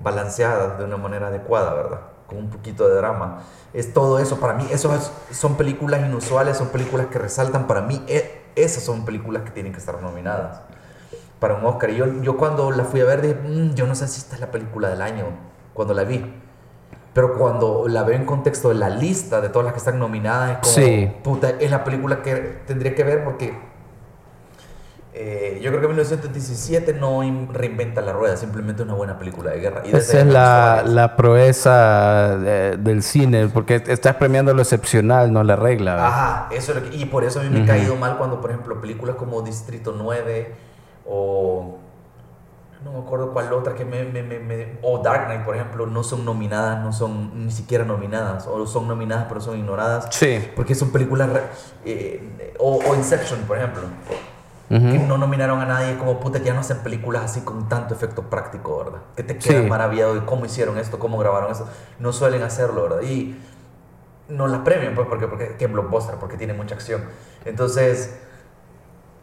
balanceada de una manera adecuada, ¿verdad? Con un poquito de drama. Es todo eso, para mí, eso es- son películas inusuales, son películas que resaltan, para mí, e- esas son películas que tienen que estar nominadas para un Oscar. Y yo, yo cuando la fui a ver dije, "Mm, yo no sé si esta es la película del año, cuando la vi. Pero cuando la veo en contexto de la lista de todas las que están nominadas, es como, Sí. puta, es la película que tendría que ver porque eh, yo creo que 1917 no in- reinventa la rueda, simplemente una buena película de guerra. Y Esa es la, la proeza de- del cine, porque estás premiando lo excepcional, no la regla. ¿verdad? Ajá, eso es lo que- y por eso a mí me ha Ujú. caído mal cuando, por ejemplo, películas como Distrito 9 o no me acuerdo cuál otra que me, me- me- me- o Dark Knight, por ejemplo, no son nominadas, no son ni siquiera nominadas, o son nominadas pero son ignoradas, Sí. porque son películas, eh, o, o Inception, por ejemplo. Que no nominaron a nadie, como puta, ya no hacen películas así con tanto efecto práctico, ¿verdad? Que te quedas Sí. maravillado de cómo hicieron esto, cómo grabaron esto. No suelen hacerlo, ¿verdad? Y no las premian, pues, porque, porque que blockbuster, porque tiene mucha acción. Entonces,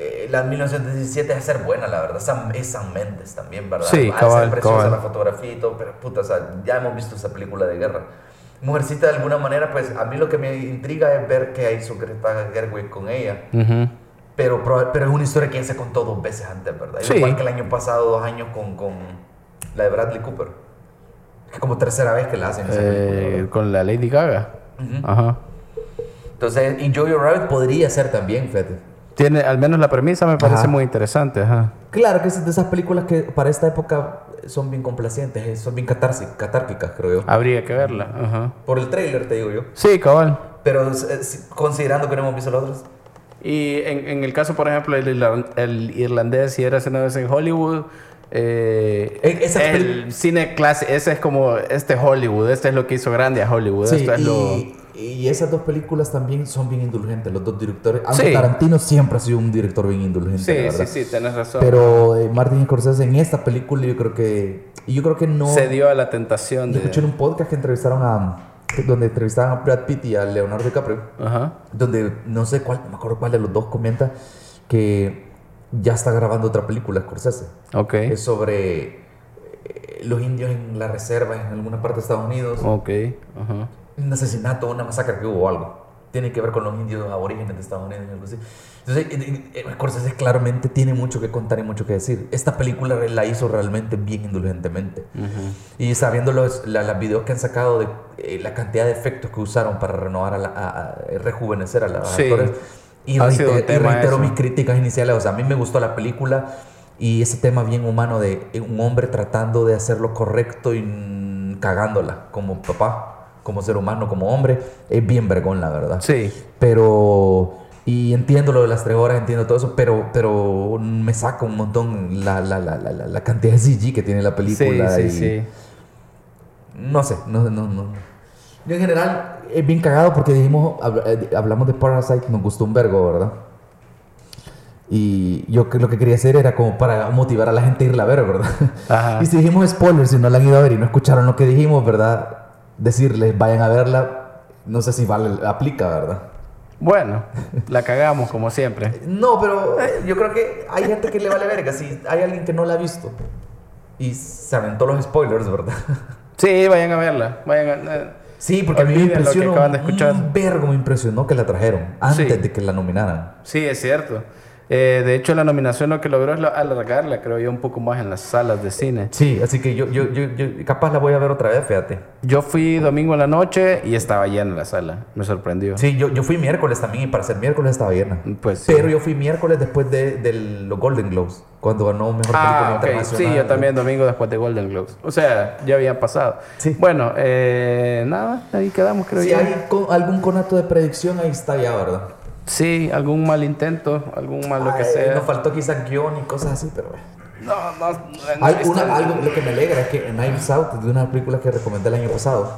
eh, la 1917 es ser buena, la verdad. Sam- es Sam Mendes también, ¿verdad? Sí, cabal, ser preciosa cabal. la fotografía y todo, pero puta, o sea, ya hemos visto esa película de guerra. Mujercita, de alguna manera, pues a mí lo que me intriga es ver qué hizo Greta Gerwig con ella. Ujú. Pero, proba- pero es una historia que ya se contó dos veces antes, ¿verdad? Sí. Igual que el año pasado, dos años con, con la de Bradley Cooper. Es como tercera vez que la hacen Eh, con la Lady Gaga. Ujú. Ajá. Entonces, y Jojo Rabbit podría ser también, fíjate. Tiene, al menos la premisa me parece Ajá. muy interesante. Ajá. Claro que es de esas películas que para esta época son bien complacientes, eh, son bien catárquicas, creo yo. Habría que verla. Ajá. Por el trailer, te digo yo. Sí, cabal. Pero eh, si- considerando que no hemos visto los otros. Y en, en el caso, por ejemplo, el, el irlandés, si era una vez en Hollywood, eh, esas el cine clase, ese es como este Hollywood, este es lo que hizo grande a Hollywood. Sí, esto es lo... y, esas dos películas también son bien indulgentes, los dos directores. Aunque Sí. Tarantino siempre ha sido un director bien indulgente, Sí, la sí, sí, tenés razón. Pero eh, Martin Scorsese en esta película yo creo que... Y yo creo que no... Se dio a la tentación de... escuché en un podcast que entrevistaron a... Donde entrevistaban a Brad Pitt y a Leonardo DiCaprio. Ajá. donde no sé cuál, no me acuerdo cuál de los dos comenta que ya está grabando otra película, Scorsese. Ok. Es sobre eh, los indios en la reserva en alguna parte de Estados Unidos. Ok. Ajá. Un asesinato, una masacre que hubo o algo. Tiene que ver con los indios aborígenes de Estados Unidos, algo así. Entonces, eh, eh, Scorsese claramente tiene mucho que contar y mucho que decir. Esta película la hizo realmente bien indulgentemente. Y sabiendo los la, las videos que han sacado de eh, la cantidad de efectos que usaron para renovar, a, la- a- a rejuvenecer a los Sí. actores. Y, Ha reiter- sido un y reitero mis críticas iniciales. O sea, a mí me gustó la película y ese tema bien humano de eh, un hombre tratando de hacer lo correcto y cagándola como papá, como ser humano, como hombre. Es bien vergón, la verdad. Sí. Pero... Y entiendo lo de las tres horas, entiendo todo eso, pero, pero me saca un montón la, la, la, la, cantidad de CG que tiene la Sí, película. sí, y- sí. no sé, no, no, no. Yo en general es bien cagado porque dijimos, eh, hablamos de Parasite, nos gustó un vergo, ¿verdad? Y yo lo que quería hacer era como para motivar a la gente a irla a ver, ¿verdad? Ajá. Y si dijimos spoilers, si no la han ido a ver y no escucharon lo que dijimos, ¿verdad? Decirles, vayan a verla, no sé si vale, aplica, ¿verdad? Bueno, la cagamos como siempre. No, pero eh, yo creo que hay gente que le vale verga. Si hay alguien que no la ha visto y se aventó los spoilers, ¿verdad? Sí, vayan a verla. Vayan a... eh, Sí, porque a mí me impresionó. Un vergo me impresionó que la trajeron antes Sí. de que la nominaran. Sí, es cierto. Eh, de hecho, la nominación lo que logró es alargarla, creo yo, un poco más en las salas de cine. Sí, así que yo, yo, yo, yo capaz la voy a ver otra vez, fíjate. Yo fui domingo en la noche y estaba llena la sala. Me sorprendió. Sí, yo, yo fui miércoles también y para ser miércoles estaba llena. Pues sí. Pero yo fui miércoles después de, de los Golden Globes, cuando ganó Mejor Película Ah, ok. Internacional. Sí, yo también domingo después de Golden Globes. O sea, ya habían pasado. Sí. Bueno, eh, nada, ahí quedamos, creo Si yo. hay con- algún conato de predicción, ahí está ya, ¿verdad? Sí, algún mal intento, algún mal lo que Ay, sea. Nos faltó quizás guion y cosas así, pero... No, no, no Hay una- algo, lo que me alegra es que Knives Out, de una película que recomendé el año pasado,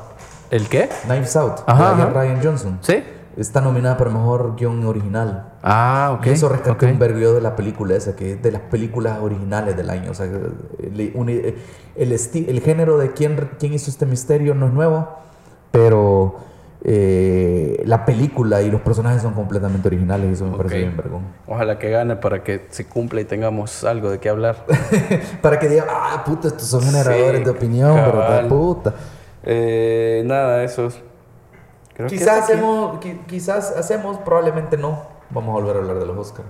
¿El qué? Knives Out, Ajá, de ajá. Ryan Johnson, ¿Sí? está nominada para Mejor Guión Original. Ah, ok. Y eso rescaté ok. un vergo yo de la película esa, que es de las películas originales del año. O sea, el, un- el, el género de quién, quién hizo este misterio no es nuevo, pero eh, la película y los personajes son completamente originales y eso me parece bien vergón. Ojalá que gane para que se cumpla y tengamos algo de qué hablar. Para que digan, ah, puta, estos son generadores Sí, de opinión, cabal. Puta. Eh, nada, eso. es- Creo que Quizás hacemos, qui- quizás hacemos, probablemente no. Vamos a volver a hablar de los Oscars.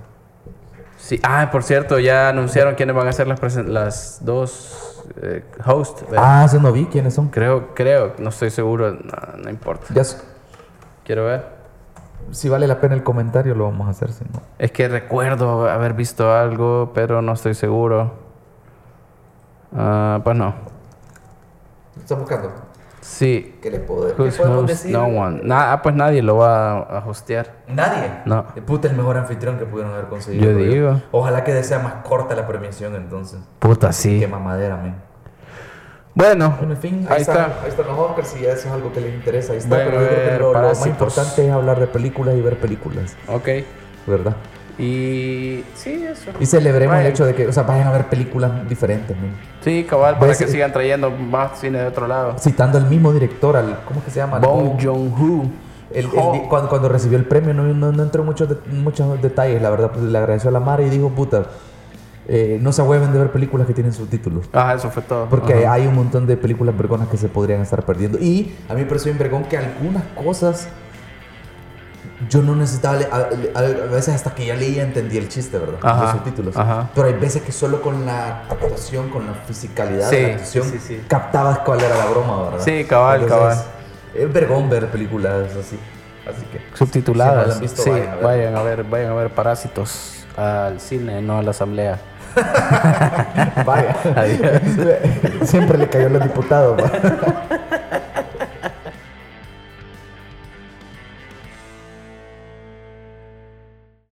Sí. Ah, por cierto, ya anunciaron quiénes van a ser las, las dos eh. ¿verdad? Ah, eso no vi quiénes son. Creo, creo, no estoy seguro, no, no importa. Ya, Quiero ver. si vale la pena el comentario, lo vamos a hacer, si no. Es que recuerdo haber visto algo, pero no estoy seguro. Ah, pues no. ¿Estás buscando? Sí. ¿Qué le puedo qué Who's podemos decir? No one. Nah, ah, pues nadie lo va a, a hostear. Nadie. No. Puta, el mejor anfitrión que pudieron haber conseguido. Yo digo. Ojalá que sea más corta la premiación entonces. Puta, sí. Qué mamadera, men. Bueno, Bueno, en fin, ahí, ahí está. está. Ahí están los Oscars si eso es algo que les interesa. Ahí está. Bueno, Pero yo creo que ver lo, lo más importante es hablar de películas y ver películas, Ok. ¿verdad? Y sí, eso. Y celebremos el hecho de que, o sea, vayan a ver películas diferentes, ¿no? Sí, cabal, para que sigan trayendo más cine de otro lado. Citando al mismo director, al, ¿cómo es que se llama? Bong Joon-ho. El- el cuando, cuando recibió el premio no, no, no entró en muchos, de- muchos detalles, la verdad, pues le agradeció a la Mara y dijo, puta, eh, no se hueven de ver películas que tienen subtítulos. Ajá, eso fue todo. Porque Ajá. hay un montón de películas vergonas que se podrían estar perdiendo. Y a mí me pareció bien vergón que algunas cosas yo no necesitaba, a, veces hasta que ya leía entendí el chiste, ¿verdad? Ajá, Los subtítulos. ajá. Pero hay veces que solo con la actuación, con la fisicalidad Sí, de la actuación, sí, sí, captabas cuál era la broma, ¿verdad? Sí, cabal, cabal. Es vergón ver películas así. Así que... Subtituladas. Si no han visto, sí, vayan a ver. vayan a ver, vayan a ver Parásitos al cine, no a la asamblea. Vaya. Adiós. Siempre le cayó a los diputados.